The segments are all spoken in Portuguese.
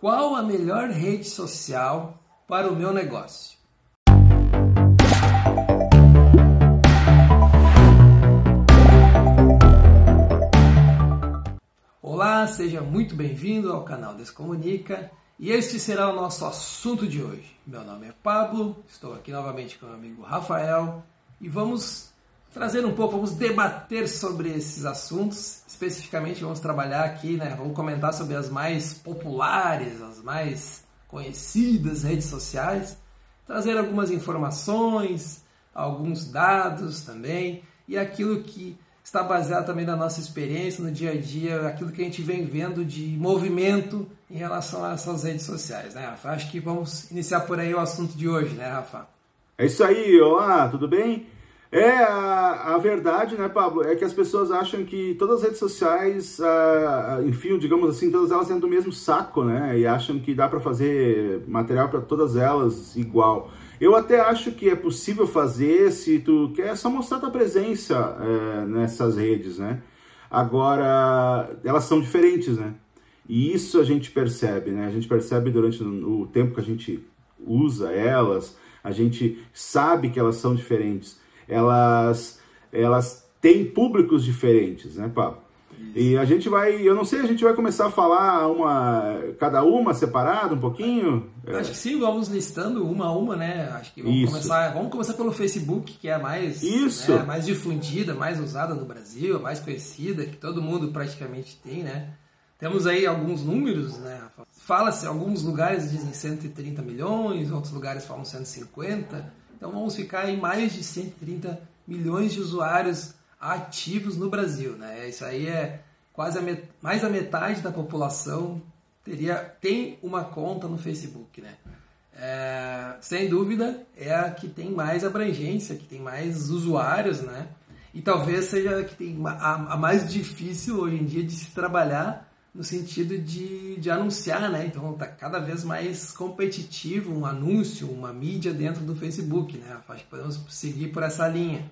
Qual a melhor rede social para o meu negócio? Olá, seja muito bem-vindo ao canal Descomunica e este será o nosso assunto de hoje. Meu nome é Pablo, estou aqui novamente com o meu amigo Rafael e vamos trazer um pouco, vamos debater sobre esses assuntos. Especificamente, vamos trabalhar aqui, né? Vamos comentar sobre as mais populares, as mais conhecidas redes sociais, trazer algumas informações, alguns dados também e aquilo que está baseado também na nossa experiência no dia a dia, aquilo que a gente vem vendo de movimento em relação a essas redes sociais, né, Rafa? Acho que vamos iniciar por aí o assunto de hoje, né, Rafa? É isso aí, olá, tudo bem? É, a, a verdade, né, Pablo, é que as pessoas acham que todas as redes sociais, uh, enfim, digamos assim, todas elas dentro do mesmo saco, né, e acham que dá para fazer material para todas elas igual. Eu até acho que é possível fazer se tu quer só mostrar tua presença é, nessas redes, né? Agora, elas são diferentes, né? E isso a gente percebe, né? A gente percebe durante o tempo que a gente usa elas, a gente sabe que elas são diferentes. Elas, elas têm públicos diferentes, né, Pablo? E a gente vai, eu não sei, a gente vai começar a falar uma, cada uma separada um pouquinho? Acho que sim, vamos listando uma a uma, né? Acho que vamos começar, vamos começar pelo Facebook, que é a mais, Isso. Né, mais difundida, mais usada no Brasil, mais conhecida, que todo mundo praticamente tem, né? Temos aí alguns números, né? Fala-se, alguns lugares dizem 130 milhões, outros lugares falam 150. Então vamos ficar em mais de 130 milhões de usuários ativos no Brasil. Né? Isso aí é quase met... mais da metade da população teria tem uma conta no Facebook. Né? É... sem dúvida é a que tem mais abrangência, que tem mais usuários, né? E talvez seja a que tem a, a mais difícil hoje em dia de se trabalhar no sentido de, de anunciar, né? Então está cada vez mais competitivo um anúncio, uma mídia dentro do Facebook, né? Acho que podemos seguir por essa linha.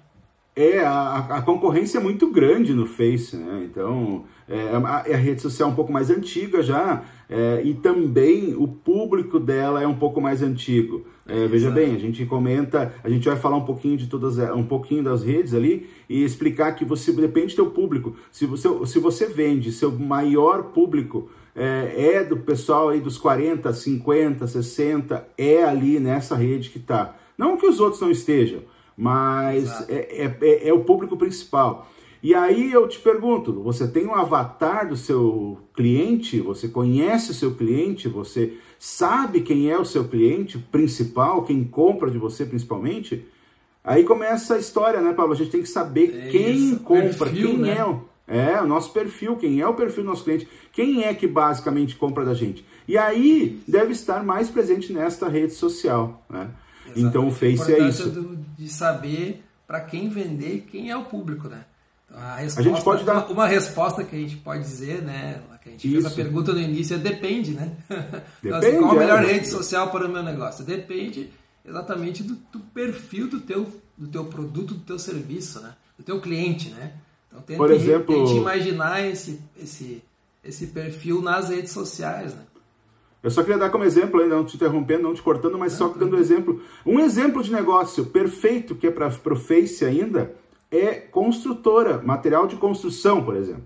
É, a, a, concorrência é muito grande no Face, né? Então, é, é, a, rede social é um pouco mais antiga já, é, e também o público dela é um pouco mais antigo. É, veja bem, a gente comenta, a gente vai falar um pouquinho de todas, um pouquinho das redes ali e explicar que você depende do teu público. Se você, se você vende, seu maior público é, é do pessoal aí dos 40, 50, 60, é ali nessa rede que está. Não que os outros não estejam mas é, é, é, é, o público principal. E aí eu te pergunto, você tem um avatar do seu cliente, você conhece o seu cliente, você sabe quem é o seu cliente principal, quem compra de você principalmente? Aí começa a história, né, Pablo? A gente tem que saber é quem isso, compra, perfil, quem né? é o, é o nosso perfil, quem é o perfil do nosso cliente, quem é que basicamente compra da gente. E aí deve estar mais presente nesta rede social, né? Exatamente. Então o Face é isso. Do, de saber para quem vender, quem é o público, né? Então, a, resposta, a gente pode dar uma, resposta que a gente pode dizer, né? Que a gente isso. fez a pergunta no início é depende, né? Então, assim, depende, então, qual a melhor é, rede social para o meu negócio? Depende exatamente do, do, perfil do teu, do teu produto, do teu serviço, né? Do teu cliente, né? Então tente, Por exemplo, tente imaginar esse, esse, esse perfil nas redes sociais, né? Eu só queria dar como exemplo, ainda não te interrompendo, não te cortando, mas só dando exemplo. Um exemplo de negócio perfeito que é para o Face ainda é construtora, material de construção, por exemplo.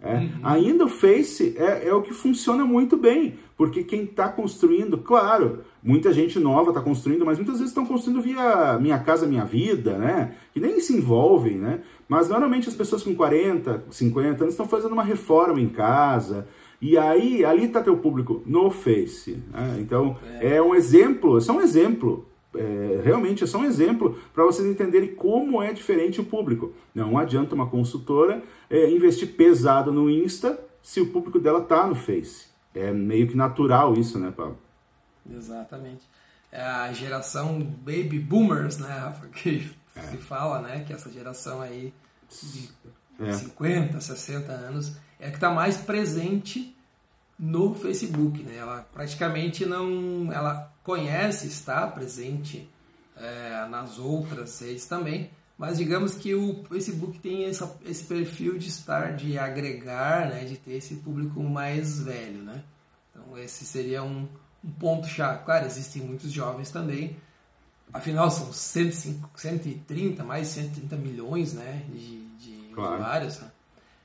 É, uhum. Ainda o Face é, é, o que funciona muito bem, porque quem está construindo, claro, muita gente nova está construindo, mas muitas vezes estão construindo via Minha Casa Minha Vida, né? Que nem se envolvem, né? Mas normalmente as pessoas com 40, 50 anos estão fazendo uma reforma em casa, e aí, ali está teu público no Face. Né? Então, é. é. um exemplo, é só um exemplo. É, realmente é só um exemplo para vocês entenderem como é diferente o público. Não adianta uma consultora é, investir pesado no Insta se o público dela está no Face. É meio que natural isso, né, Pablo? Exatamente. É a geração baby boomers, né, Rafa, que é. se fala, né, que essa geração aí de é. 50, 60 anos é a que está mais presente no Facebook, né? Ela praticamente não, ela conhece, está presente é, nas outras redes também, mas digamos que o Facebook tem essa, esse perfil de estar, de agregar, né? De ter esse público mais velho, né? Então esse seria um, um ponto-chave. Claro, existem muitos jovens também, afinal são 105, 130, mais de 130 milhões né, de, de claro. usuários. Né?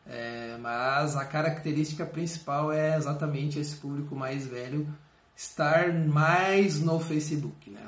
É, mas a característica principal é exatamente esse público mais velho estar mais no Facebook, né?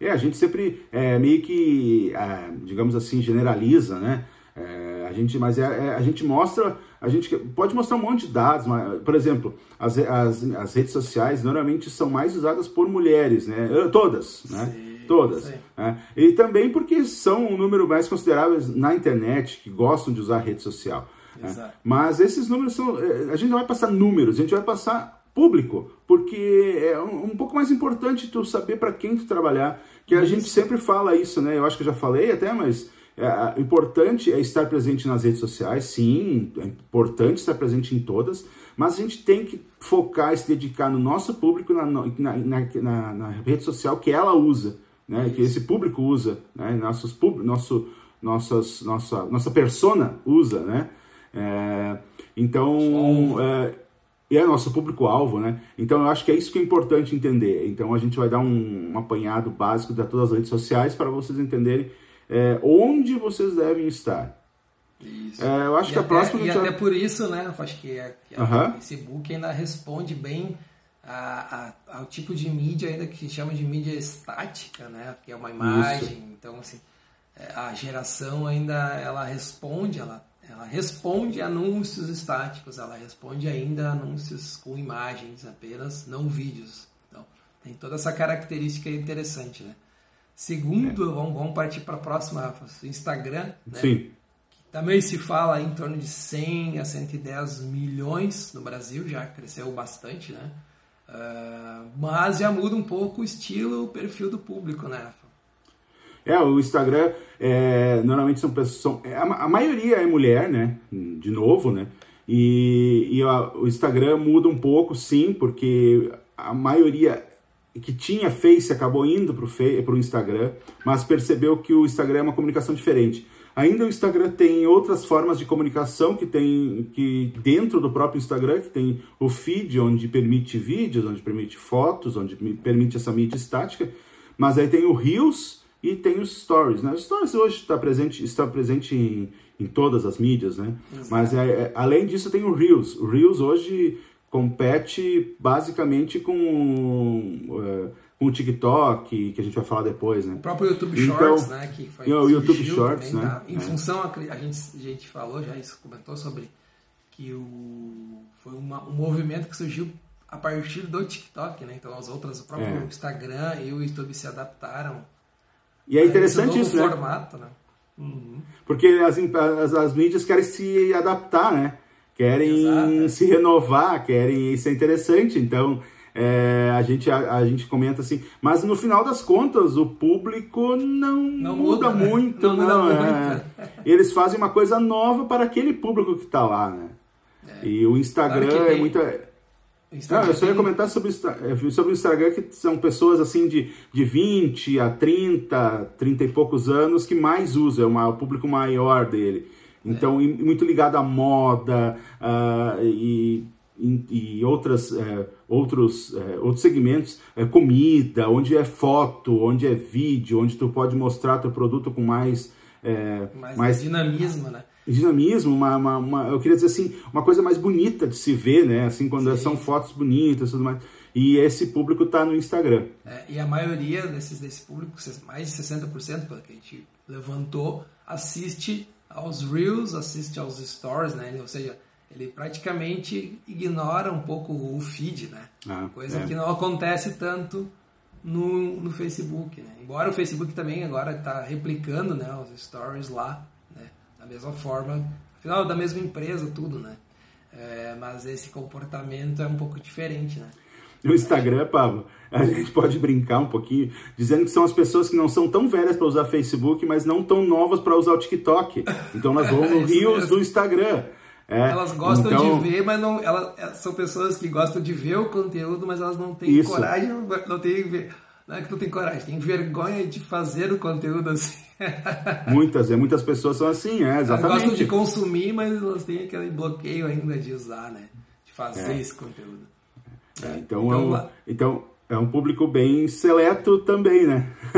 É, a gente sempre é, meio que, é, digamos assim, generaliza, né? É, a gente, mas é, é, a gente mostra, a gente pode mostrar um monte de dados, mas, por exemplo, as, as, as redes sociais normalmente são mais usadas por mulheres, né? Todas, né? Sim, Todas. Né? E também porque são um número mais consideráveis na internet que gostam de usar rede social. Né? Mas esses números são. É, a gente não vai passar números, a gente vai passar público, porque é um, um pouco mais importante tu saber para quem tu trabalhar, que a isso. gente sempre fala isso, né? Eu acho que eu já falei até, mas é, importante é estar presente nas redes sociais, sim, é importante estar presente em todas, mas a gente tem que focar e se dedicar no nosso público, na, na, na, na rede social que ela usa, né, que esse público usa, né, nossos, nosso, nossas, nossa, nossa persona usa, né? É, então, é, é nosso público-alvo, né? Então, eu acho que é isso que é importante entender. Então, a gente vai dar um, um apanhado básico de todas as redes sociais para vocês entenderem é, onde vocês devem estar. Isso. É, eu acho e que até, a próxima. E até já... por isso, né? Acho que, a, que uh -huh. o Facebook ainda responde bem a, a, ao tipo de mídia ainda que chama de mídia estática, né? Que é uma imagem. Isso. Então, assim, é, a geração ainda ela responde, ela, ela responde anúncios estáticos, ela responde ainda anúncios com imagens apenas, não vídeos. Então, tem toda essa característica interessante, né? Segundo, é. vamos, vamos partir para a próxima, Instagram, né? Sim. Também se fala em torno de 100 a 110 milhões no Brasil, já cresceu bastante, né? Uh, mas já muda um pouco o estilo, o perfil do público, né? É, o Instagram, é, normalmente são pessoas. São, é, a, a, maioria é mulher, né? De novo, né? E, e a, o Instagram muda um pouco, sim, porque a maioria que tinha Face acabou indo para o Instagram, mas percebeu que o Instagram é uma comunicação diferente. Ainda o Instagram tem outras formas de comunicação que tem que dentro do próprio Instagram, que tem o feed onde permite vídeos, onde permite fotos, onde permite essa mídia estática, mas aí tem o Reels e tem os Stories, né? Os Stories hoje está presente, está presente em, em todas as mídias, né? Exato. Mas é, é, além disso tem o Reels. O Reels hoje compete basicamente com, uh, com o TikTok, que a gente vai falar depois, né? O próprio YouTube então, Shorts, né? Que foi, o YouTube Shorts, né? Tá, em é. função, a gente, a gente falou, já isso comentou sobre que o, foi uma, um movimento que surgiu a partir do TikTok, né? Então as outras, o próprio é. Instagram e o YouTube se adaptaram. E é interessante isso, né? formato, né? Uhum. Porque as, as, as mídias querem se adaptar, né? querem Exato. É. se renovar, querem isso é interessante. Então é, a, gente, a, a, gente comenta assim, mas no final das contas o público não, não muda, muda né? muito, não, não, não é. Eles fazem uma coisa nova para aquele público que está lá, né? É. E o Instagram claro é muito. Não, eu só ia comentar sobre, é, sobre o Instagram que são pessoas assim de, de 20 a 30, 30 e poucos anos que mais usam, é uma, o público maior dele. Então, é. muito ligado à moda uh, e, e, e outras, uh, outros, uh, outros segmentos, é, comida, onde é foto, onde é vídeo, onde tu pode mostrar teu produto com mais... mais, mais dinamismo, né? dinamismo, uma, uma, uma, eu queria dizer assim, uma coisa mais bonita de se ver, né? Assim, quando Sim. são fotos bonitas tudo mais. E esse público está no Instagram. É, e a maioria desses, desse público, mais de 60%, pelo que a gente levantou, assiste aos Reels, assiste aos Stories, né? Ou seja, ele praticamente ignora um pouco o feed, né? Ah, Coisa é. que não acontece tanto no, no Facebook, né? Embora o Facebook também agora está replicando né, os Stories lá, né? Da mesma forma, afinal, da mesma empresa, tudo, né? É, mas esse comportamento é um pouco diferente, né? No Instagram, Pablo, a gente pode brincar um pouquinho, dizendo que são as pessoas que não são tão velhas para usar Facebook, mas não tão novas para usar o TikTok. Então nós vamos no é Rios do Instagram. É, elas gostam então... de ver, mas não, elas é, são pessoas que gostam de ver o conteúdo, mas elas não têm Isso. coragem, não, não tem não é que não tem coragem, tem vergonha de fazer o conteúdo assim. Muitas, é, muitas pessoas são assim, é, exatamente. Elas gostam de consumir, mas elas têm aquele bloqueio ainda de usar, né? De fazer é. esse conteúdo. É, então, então, é um, então é um público bem seleto também, né?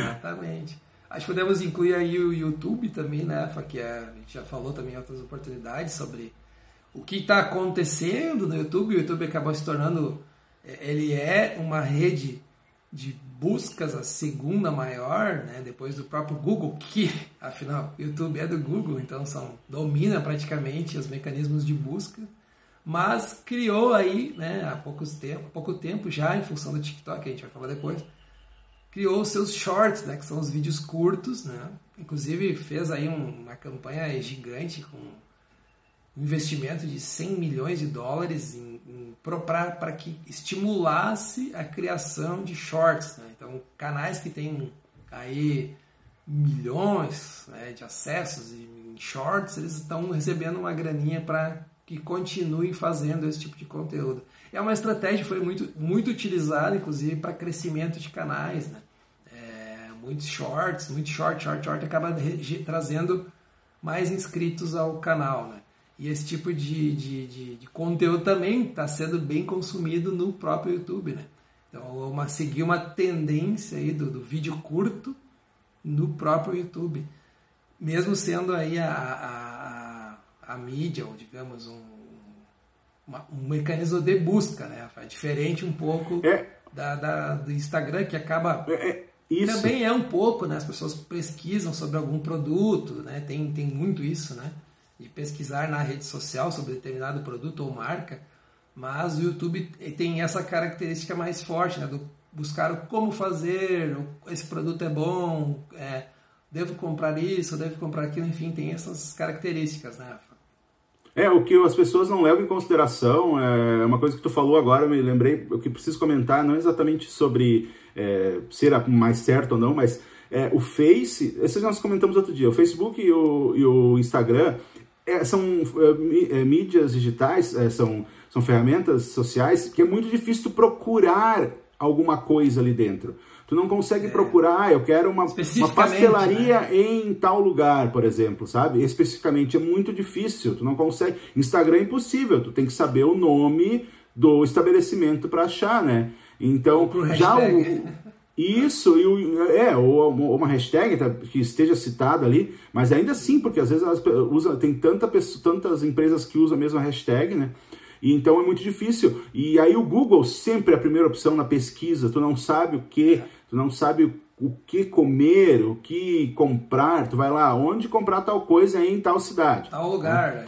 Exatamente. Acho que podemos incluir aí o YouTube também, né? Que é, a gente já falou também em outras oportunidades sobre o que está acontecendo no YouTube. O YouTube acabou se tornando, é, ele é uma rede de buscas a segunda maior, né, depois do próprio Google, que afinal o YouTube é do Google, então são domina praticamente os mecanismos de busca, mas criou aí, né, há poucos tempo, pouco tempo já em função do TikTok, a gente vai falar depois, criou seus shorts, né, que são os vídeos curtos, né, inclusive fez aí uma campanha gigante com um investimento de 100 milhões de dólares em, em para que estimulasse a criação de shorts. Né? Então, canais que têm aí milhões né, de acessos em shorts, eles estão recebendo uma graninha para que continuem fazendo esse tipo de conteúdo. É uma estratégia que foi muito, muito utilizada, inclusive, para crescimento de canais. Né? É, muitos shorts, muito short, short, short, acaba trazendo mais inscritos ao canal. Né? E esse tipo de, de, de, de conteúdo também está sendo bem consumido no próprio YouTube, né? Então, uma, seguir uma tendência aí do, do vídeo curto no próprio YouTube. Mesmo sendo aí a, a, a, a mídia, ou digamos, um, uma, um mecanismo de busca, né? É diferente um pouco é. da, da, do Instagram, que acaba... É, é. Isso. Também é um pouco, né? As pessoas pesquisam sobre algum produto, né? Tem, tem muito isso, né? de pesquisar na rede social sobre determinado produto ou marca, mas o YouTube tem essa característica mais forte, né, do buscar como fazer, esse produto é bom, é, devo comprar isso, devo comprar aquilo, enfim, tem essas características, né? É, o que as pessoas não levam em consideração, é uma coisa que tu falou agora, me lembrei, o que preciso comentar, não é exatamente sobre é, ser mais certo ou não, mas é, o Face, esse nós comentamos outro dia, o Facebook e o, e o Instagram, é, são é, é, mídias digitais, é, são, são ferramentas sociais que é muito difícil procurar alguma coisa ali dentro. Tu não consegue é. procurar, ah, eu quero uma, uma pastelaria né? em tal lugar, por exemplo, sabe? Especificamente é muito difícil, tu não consegue. Instagram é impossível, tu tem que saber o nome do estabelecimento para achar, né? Então, já o, isso, e o, é, ou uma hashtag tá, que esteja citada ali, mas ainda assim, porque às vezes elas usam, tem tanta pessoa, tantas empresas que usam a mesma hashtag, né? E então é muito difícil. E aí o Google sempre é a primeira opção na pesquisa, tu não sabe o que, tu não sabe o que comer, o que comprar, tu vai lá, onde comprar tal coisa em tal cidade. Tal lugar, né?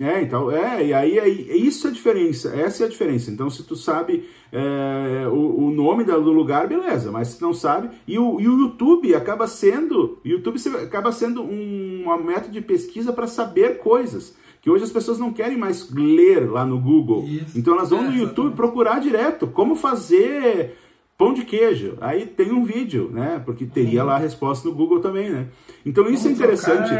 É, então, é, e aí, aí isso é a diferença, essa é a diferença. Então, se tu sabe é, o, o, nome do lugar, beleza, mas se não sabe, e o, e o YouTube acaba sendo, YouTube acaba sendo um, uma método de pesquisa para saber coisas, que hoje as pessoas não querem mais ler lá no Google. Isso. Então, elas vão é, no YouTube exatamente. procurar direto como fazer pão de queijo. Aí tem um vídeo, né? Porque teria uhum. lá a resposta no Google também, né? Então, isso é interessante.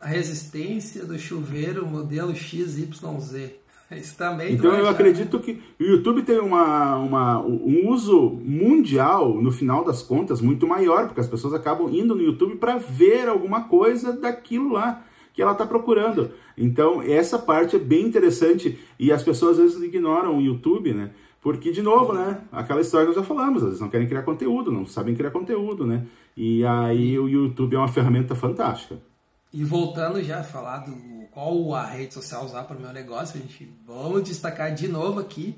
A resistência do chuveiro modelo XYZ. Isso também então eu acredito que o YouTube tem uma, uma, um uso mundial, no final das contas, muito maior, porque as pessoas acabam indo no YouTube para ver alguma coisa daquilo lá que ela está procurando. Então, essa parte é bem interessante e as pessoas às vezes ignoram o YouTube, né? Porque, de novo, né? Aquela história que nós já falamos, às vezes não querem criar conteúdo, não sabem criar conteúdo, né? E aí o YouTube é uma ferramenta fantástica. E voltando já a falar do qual a rede social usar para o meu negócio, a gente vamos destacar de novo aqui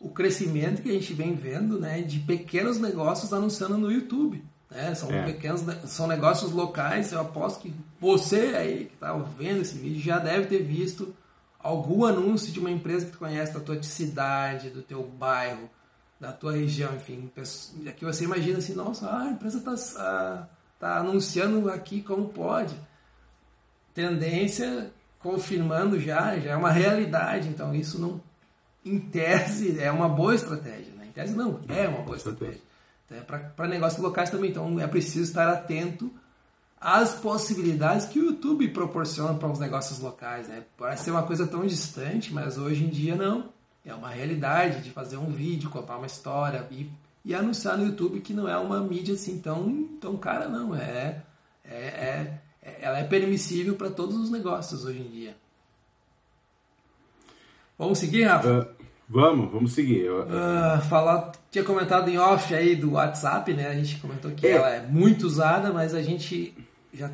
o crescimento que a gente vem vendo, né, de pequenos negócios anunciando no YouTube. Né? São é. pequenos, são negócios locais. Eu aposto que você aí que está vendo esse vídeo já deve ter visto algum anúncio de uma empresa que tu conhece da tua cidade, do teu bairro, da tua região, enfim. Aqui você imagina assim, nossa, a empresa está ah, tá anunciando aqui como pode tendência confirmando já, já é uma realidade. Então isso não, em tese, é uma boa estratégia. Né? Em tese não, é uma boa estratégia. É para negócios locais também. Então é preciso estar atento às possibilidades que o YouTube proporciona para os negócios locais. Né? Parece ser uma coisa tão distante, mas hoje em dia não. É uma realidade de fazer um vídeo, contar uma história e, e anunciar no YouTube que não é uma mídia assim tão, tão cara, não. É, é, é ela é permissível para todos os negócios hoje em dia. Vamos seguir, Rafa? Uh, Vamos, vamos seguir. Uh, falar, tinha comentado em off aí do WhatsApp, né? A gente comentou que é. ela é muito usada, mas a gente já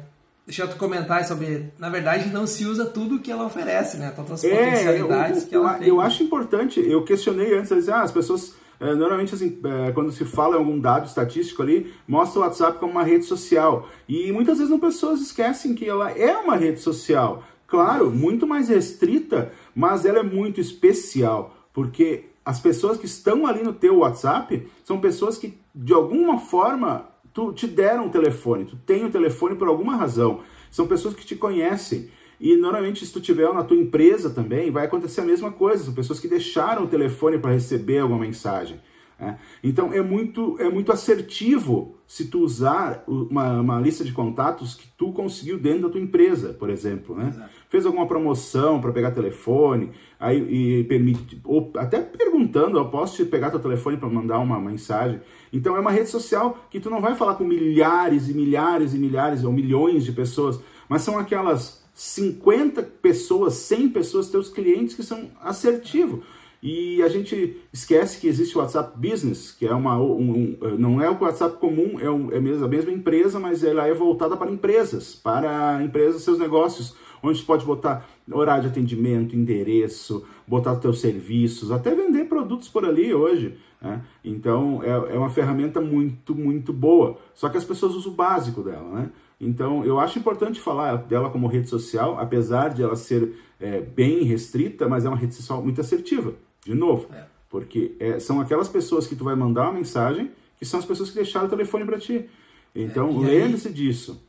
Deixa eu comentar sobre. Na verdade, não se usa tudo que ela oferece, né? Tantas é, potencialidades eu, que ela eu, tem. Eu acho importante, eu questionei antes, eu dizia, ah, as pessoas. É, normalmente, assim, é, quando se fala em algum dado estatístico ali, mostra o WhatsApp como uma rede social. E muitas vezes as pessoas esquecem que ela é uma rede social. Claro, muito mais restrita, mas ela é muito especial. Porque as pessoas que estão ali no teu WhatsApp são pessoas que, de alguma forma, tu te deram um telefone, tu tem o um telefone por alguma razão. São pessoas que te conhecem. E normalmente, se tu tiver na tua empresa também, vai acontecer a mesma coisa. São pessoas que deixaram o telefone para receber alguma mensagem. Né? Então é muito, é muito assertivo se tu usar uma, uma, lista de contatos que tu conseguiu dentro da tua empresa, por exemplo. Né? Fez alguma promoção para pegar telefone, aí e permite, ou até perguntando, eu posso te pegar teu telefone para mandar uma mensagem. Então é uma rede social que tu não vai falar com milhares e milhares e milhares ou milhões de pessoas, mas são aquelas 50 pessoas, 100 pessoas, teus clientes que são assertivos. E a gente esquece que existe o WhatsApp Business, que é uma, um, um, não é o WhatsApp comum, é, um, é a mesma empresa, mas ela é voltada para empresas, para empresas, seus negócios, onde você pode botar horário de atendimento, endereço, botar os teus serviços, até vender produtos por ali hoje. Né? Então é, é uma ferramenta muito, muito boa. Só que as pessoas usam o básico dela. Né? Então eu acho importante falar dela como rede social, apesar de ela ser é, bem restrita, mas é uma rede social muito assertiva. De novo, é. porque é, são aquelas pessoas que tu vai mandar uma mensagem que são as pessoas que deixaram o telefone para ti. Então, é, lembre-se disso.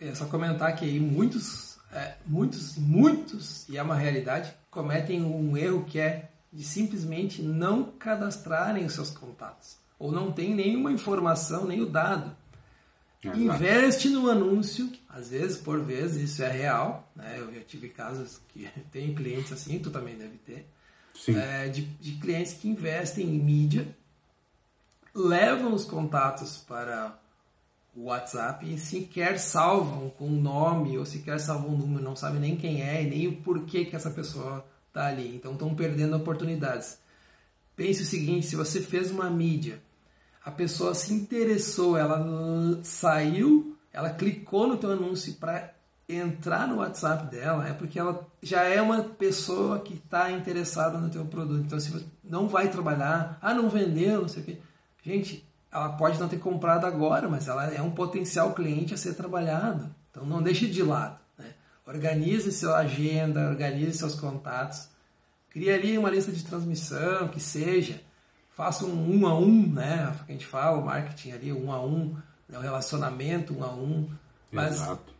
É só comentar que aí muitos, é, muitos, muitos, e é uma realidade, cometem um erro que é de simplesmente não cadastrarem os seus contatos. Ou não tem nenhuma informação, nem o dado. Exato. Investe no anúncio, às vezes, por vezes, isso é real. Né? Eu já tive casos que tem clientes assim, tu também deve ter é, de, de clientes que investem em mídia, levam os contatos para o WhatsApp e sequer salvam com um nome ou sequer salvam um número, não sabe nem quem é e nem o porquê que essa pessoa está ali. Então estão perdendo oportunidades. Pense o seguinte: se você fez uma mídia, a pessoa se interessou, ela saiu, ela clicou no teu anúncio para entrar no WhatsApp dela é porque ela já é uma pessoa que está interessada no teu produto. Então, se você não vai trabalhar, ah, não vendeu, não sei o quê. Gente, ela pode não ter comprado agora, mas ela é um potencial cliente a ser trabalhado. Então, não deixe de lado. Né? Organize sua agenda, organize seus contatos. Crie ali uma lista de transmissão, que seja. Faça um um a um, né? Que a gente fala, o marketing ali, um a um, né? o relacionamento um a um. Mas Exato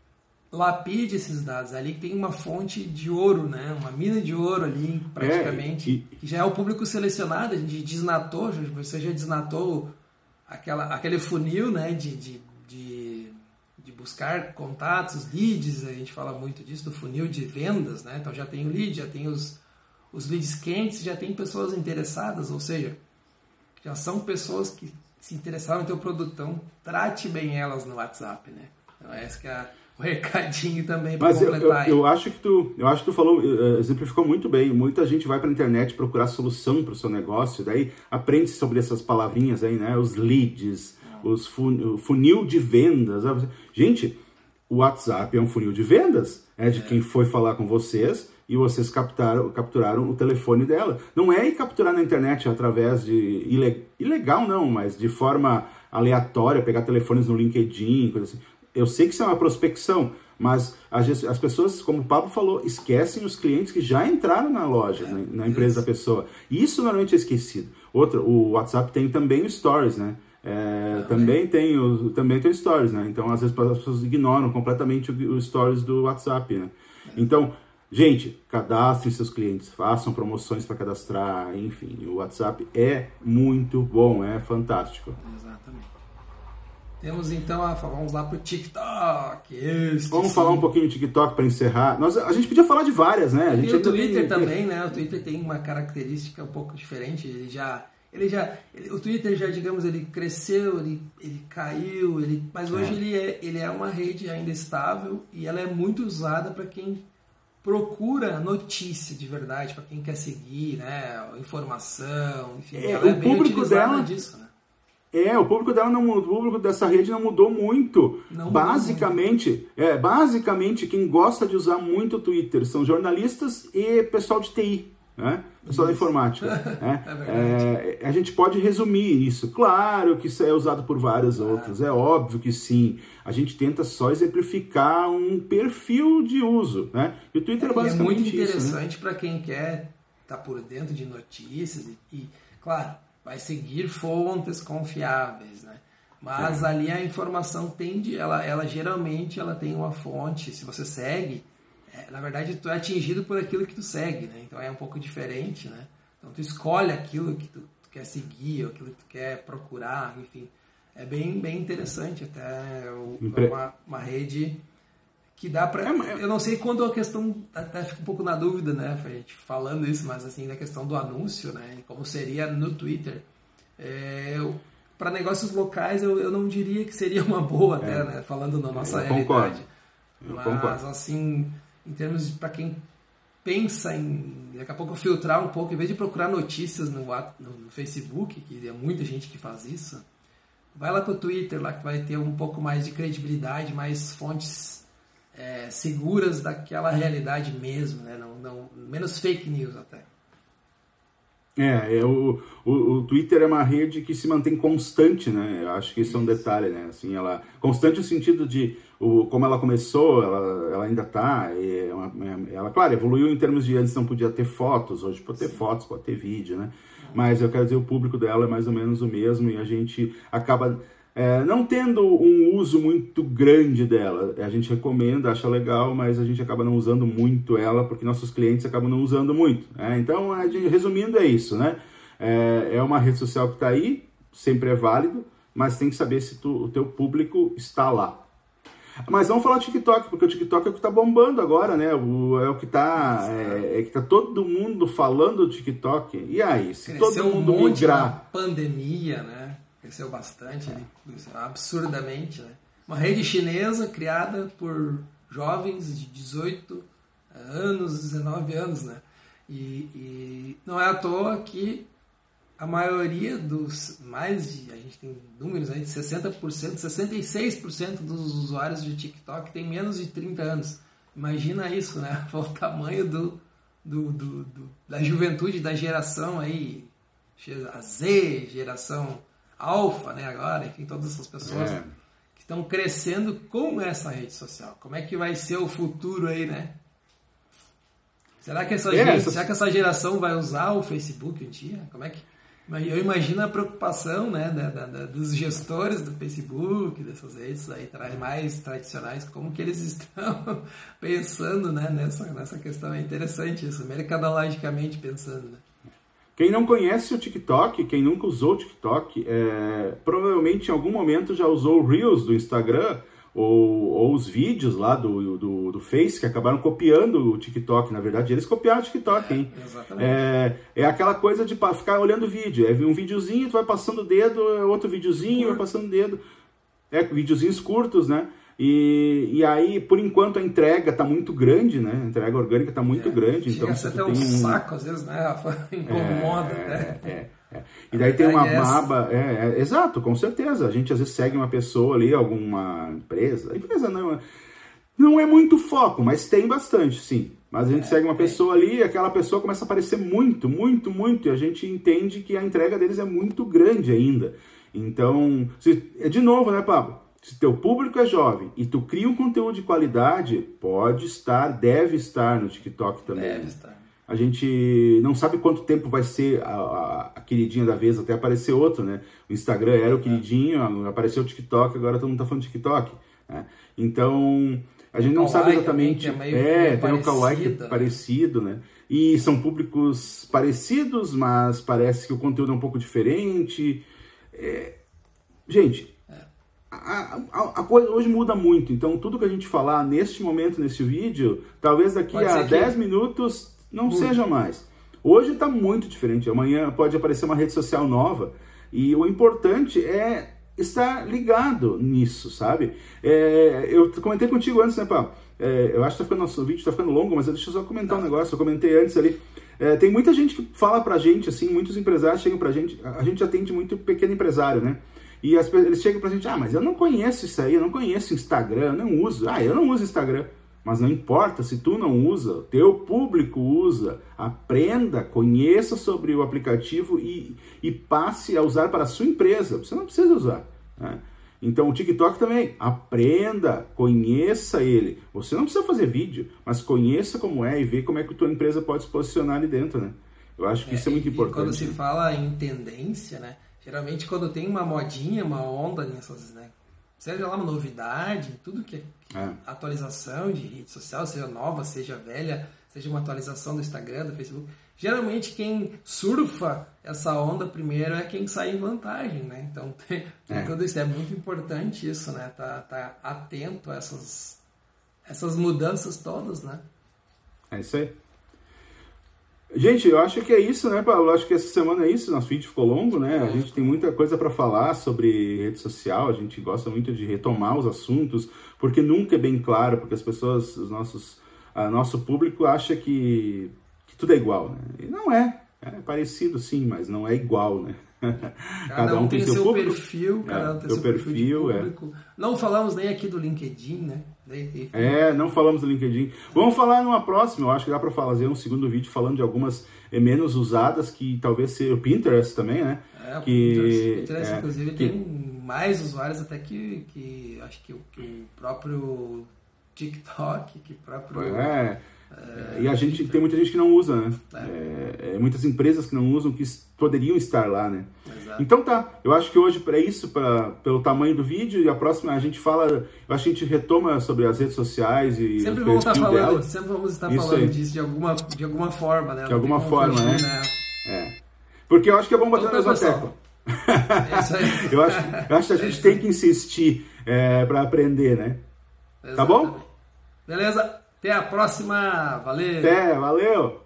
lapide esses dados ali, que tem uma fonte de ouro, né? uma mina de ouro ali, praticamente, é, e... já é o público selecionado, a gente desnatou, você já desnatou aquela, aquele funil né? de, de, de, de, buscar contatos, leads, a gente fala muito disso, do funil de vendas, né? então já tem o lead, já tem os, os leads quentes, já tem pessoas interessadas, ou seja, já são pessoas que se interessaram no teu produto, então trate bem elas no WhatsApp, né? Então essa que é a um recadinho também para completar. Eu, eu, eu, acho que tu, eu acho que tu falou, uh, exemplificou muito bem. Muita gente vai para a internet procurar solução para o seu negócio, daí aprende sobre essas palavrinhas aí, né? Os leads, os fun, funil de vendas. Gente, o WhatsApp é um funil de vendas, é de é. quem foi falar com vocês e vocês captaram, capturaram o telefone dela. Não é ir capturar na internet através de ilegal não, mas de forma aleatória, pegar telefones no LinkedIn, coisa assim eu sei que isso é uma prospecção, mas as, as pessoas, como o Pablo falou, esquecem os clientes que já entraram na loja, é, na, na, empresa da pessoa. Isso normalmente é esquecido. Outro, o WhatsApp tem também o Stories, né? É, também, é. tem o, também tem o Stories, né? Então, às vezes, as pessoas ignoram completamente o, o Stories do WhatsApp, né? Então, gente, cadastrem seus clientes, façam promoções para cadastrar, enfim. O WhatsApp é muito bom, é fantástico. Exatamente. Temos então, a, vamos lá pro TikTok. Este, vamos sim. falar um pouquinho do TikTok para encerrar. Nós, a gente podia falar de várias, né? A gente e o Twitter tem... também, né? O Twitter tem uma característica um pouco diferente. Ele já, ele já, ele, o Twitter já, digamos, ele cresceu, ele, ele caiu, ele, mas hoje é. ele é, ele é uma rede ainda estável e ela é muito usada para quem procura notícia de verdade para quem quer seguir, né? Informação, enfim. É, ela é o bem público dela- disso, né? É, o público dela não mudou, o público dessa rede não mudou muito. Não mudou basicamente, é, basicamente quem gosta de usar muito o Twitter são jornalistas e pessoal de TI, né? Pessoal da informática. né? É. É, a gente pode resumir isso. Claro que isso é usado por vários outros, é óbvio que sim. A gente tenta só exemplificar um perfil de uso, né? E o Twitter é E é basicamente muito isso, né? interessante para quem quer estar por dentro de notícias e, e, claro, vai seguir fontes confiáveis, né? Mas ali a informação tende, ela, ela geralmente ela tem uma fonte. Se você segue, é, na verdade tu é atingido por aquilo que tu segue, né? Então é um pouco diferente, né? Então tu escolhe aquilo que tu, tu quer seguir, ou aquilo que tu quer procurar, enfim. É bem, bem interessante até Impre- uma, uma rede que dá pra. É, Eu não sei quando a questão. Até fico um pouco na dúvida, né, a gente falando isso, mas assim, da questão do anúncio, né? Como seria no Twitter. É, para negócios locais, eu, eu não diria que seria uma boa, até, né? Falando na nossa É. Eu concordo. realidade. Eu mas, concordo. assim, em termos de. para quem pensa em daqui a pouco filtrar um pouco, em vez de procurar notícias no, no Facebook, que é muita gente que faz isso, vai lá pro Twitter, lá que vai ter um pouco mais de credibilidade, mais fontes é, seguras daquela realidade mesmo, né? não, não, menos fake news até. É, é o, o, o Twitter é uma rede que se mantém constante, né? Eu acho que isso é um detalhe, né? Assim, ela constante no sentido de o, como ela começou, ela, ela ainda tá, é uma- é- ela, claro, evoluiu em termos de antes não podia ter fotos, hoje pode ter fotos, pode ter vídeo, né? Mas eu quero dizer, o público dela é mais ou menos o mesmo e a gente acaba é, não tendo um uso muito grande dela. A gente recomenda, acha legal, mas a gente acaba não usando muito ela porque nossos clientes acabam não usando muito. né? Então, gente- resumindo, é isso, né? É, é uma rede social que está aí, sempre é válido, mas tem que saber se tu- o teu público está lá. Mas vamos falar do TikTok, porque o TikTok é o que está bombando agora, né? O, é o que está é, é que tá todo mundo falando do TikTok. E aí, se Cresceu todo um mundo na migrar, pandemia, né? Cresceu bastante, ali, absurdamente, né? Uma rede chinesa criada por jovens de 18 anos, 19 anos, né? E, e não é à toa que a maioria dos, mais de, a gente tem números aí de 60%, 66% dos usuários de TikTok tem menos de 30 anos. Imagina isso, né? O tamanho do, do, do, do- da juventude, da geração aí, a Z, geração alfa, né, agora, enfim, todas essas pessoas É. que estão crescendo com essa rede social. Como é que vai ser o futuro aí, né? Será que essa, É, gente- essas- será que essa geração vai usar o Facebook um dia? Como é que eu imagino a preocupação né, da, da- dos gestores do Facebook, dessas redes aí mais tradicionais, como que eles estão pensando né, nessa, nessa questão. É interessante isso, mercadologicamente pensando. Né? Quem não conhece o TikTok, quem nunca usou o TikTok, é, provavelmente em algum momento já usou o Reels do Instagram ou, ou os vídeos lá do, do, do Face que acabaram copiando o TikTok. Na verdade, eles copiaram o TikTok, hein? Exatamente. É, é aquela coisa de ficar olhando o vídeo. É um videozinho, tu vai passando o dedo, é outro videozinho, vai passando o dedo. É, videozinhos curtos, né? E, e aí, por enquanto, a entrega tá muito grande, né? A entrega orgânica tá muito grande. Chega Então, ser tu até tem um saco, às vezes, né, Rafa? Incomoda é, até. é, é. E daí tem uma verdade é aba, é, é, exato, com certeza. A gente às vezes segue uma pessoa ali, alguma empresa. Empresa não, é- não é muito foco, mas tem bastante, sim. Mas a gente segue uma pessoa ali e aquela pessoa começa a aparecer muito, muito, muito. E a gente entende que a entrega deles é muito grande ainda. Então, se, é de novo, né, Pablo? Se teu público é jovem e tu cria um conteúdo de qualidade, pode estar, deve estar no TikTok também. Deve estar. A gente não sabe quanto tempo vai ser a, a, a queridinha da vez até aparecer outro, né? O Instagram era o queridinho, apareceu o TikTok, agora todo mundo tá falando de TikTok. né? Então, a gente não sabe exatamente. é meio- é, meio tem o Kawaii que é parecido, né? parecido, né? E são públicos parecidos, mas parece que o conteúdo é um pouco diferente. É, Gente, a, a- a coisa hoje muda muito, então tudo que a gente falar neste momento, nesse vídeo, talvez daqui Pode a ser que- 10 minutos não seja mais. Hoje está muito diferente, amanhã pode aparecer uma rede social nova e o importante é estar ligado nisso, sabe? É, eu comentei contigo antes, né, Paulo? é, eu acho que tá ficando, nosso vídeo está ficando longo, mas deixa eu só comentar um negócio. Eu comentei antes ali. É, tem muita gente que fala pra gente, assim, muitos empresários chegam pra gente. A gente atende muito pequeno empresário, né? E as, eles chegam pra gente, ah, mas eu não conheço isso aí, eu não conheço Instagram, eu não uso. Ah, eu não uso Instagram. Mas não importa se tu não usa, teu público usa. Aprenda, conheça sobre o aplicativo e, e passe a usar para a sua empresa. Você não precisa usar. Né? Então o TikTok também, aprenda, conheça ele. Você não precisa fazer vídeo, mas conheça como é e vê como é que a tua empresa pode se posicionar ali dentro, né? Eu acho que é, isso é muito importante. quando se fala em tendência, né? Geralmente quando tem uma modinha, uma onda nessas, né? Seja lá uma novidade, tudo que é, é atualização de rede social, seja nova, seja velha, seja uma atualização do Instagram, do Facebook, Geralmente quem surfa essa onda primeiro é quem sai em vantagem, né? Então tem, é. Quando isso é muito importante isso, né? Tá, tá atento a essas, essas mudanças todas, né? É isso aí. Gente, eu acho que é isso, né, Paulo? Eu acho que essa semana é isso. Nosso vídeo ficou longo, né? A gente tem muita coisa para falar sobre rede social. A gente gosta muito de retomar os assuntos, porque nunca é bem claro, porque as pessoas, os nossos, a nosso público acha que tudo é igual, né? E não é. É parecido sim, mas não é igual, né? Cada, cada um, tem, seu, seu perfil, cada é, um tem seu perfil, perfil é. público. É. Não falamos nem aqui do LinkedIn, né? É, não falamos do LinkedIn. Vamos falar numa próxima, eu acho que dá para fazer um segundo vídeo falando de algumas eh, menos usadas, que talvez seja o Pinterest também, né? É, o que, Pinterest, Pinterest é, inclusive, que... tem mais usuários até que, que acho que o, que o próprio TikTok, que o próprio... É, é, e a gente tem muita gente que não usa, né? É. É, muitas empresas que não usam que poderiam estar lá, né? Exato. Então tá, eu acho que hoje é isso, pra, pelo tamanho do vídeo, e a próxima a gente fala, eu acho que a gente retoma sobre as redes sociais e sempre vamos estar falando, dela. Sempre vamos estar isso falando aí. disso de alguma, de alguma forma, né? De alguma forma, né? né? É. Porque eu acho que é bom bater então, na mesma tecla. É eu, acho, eu acho que a gente tem que insistir é, para aprender, né? Exatamente. Tá bom? Beleza? Até a próxima. Valeu. Até, valeu.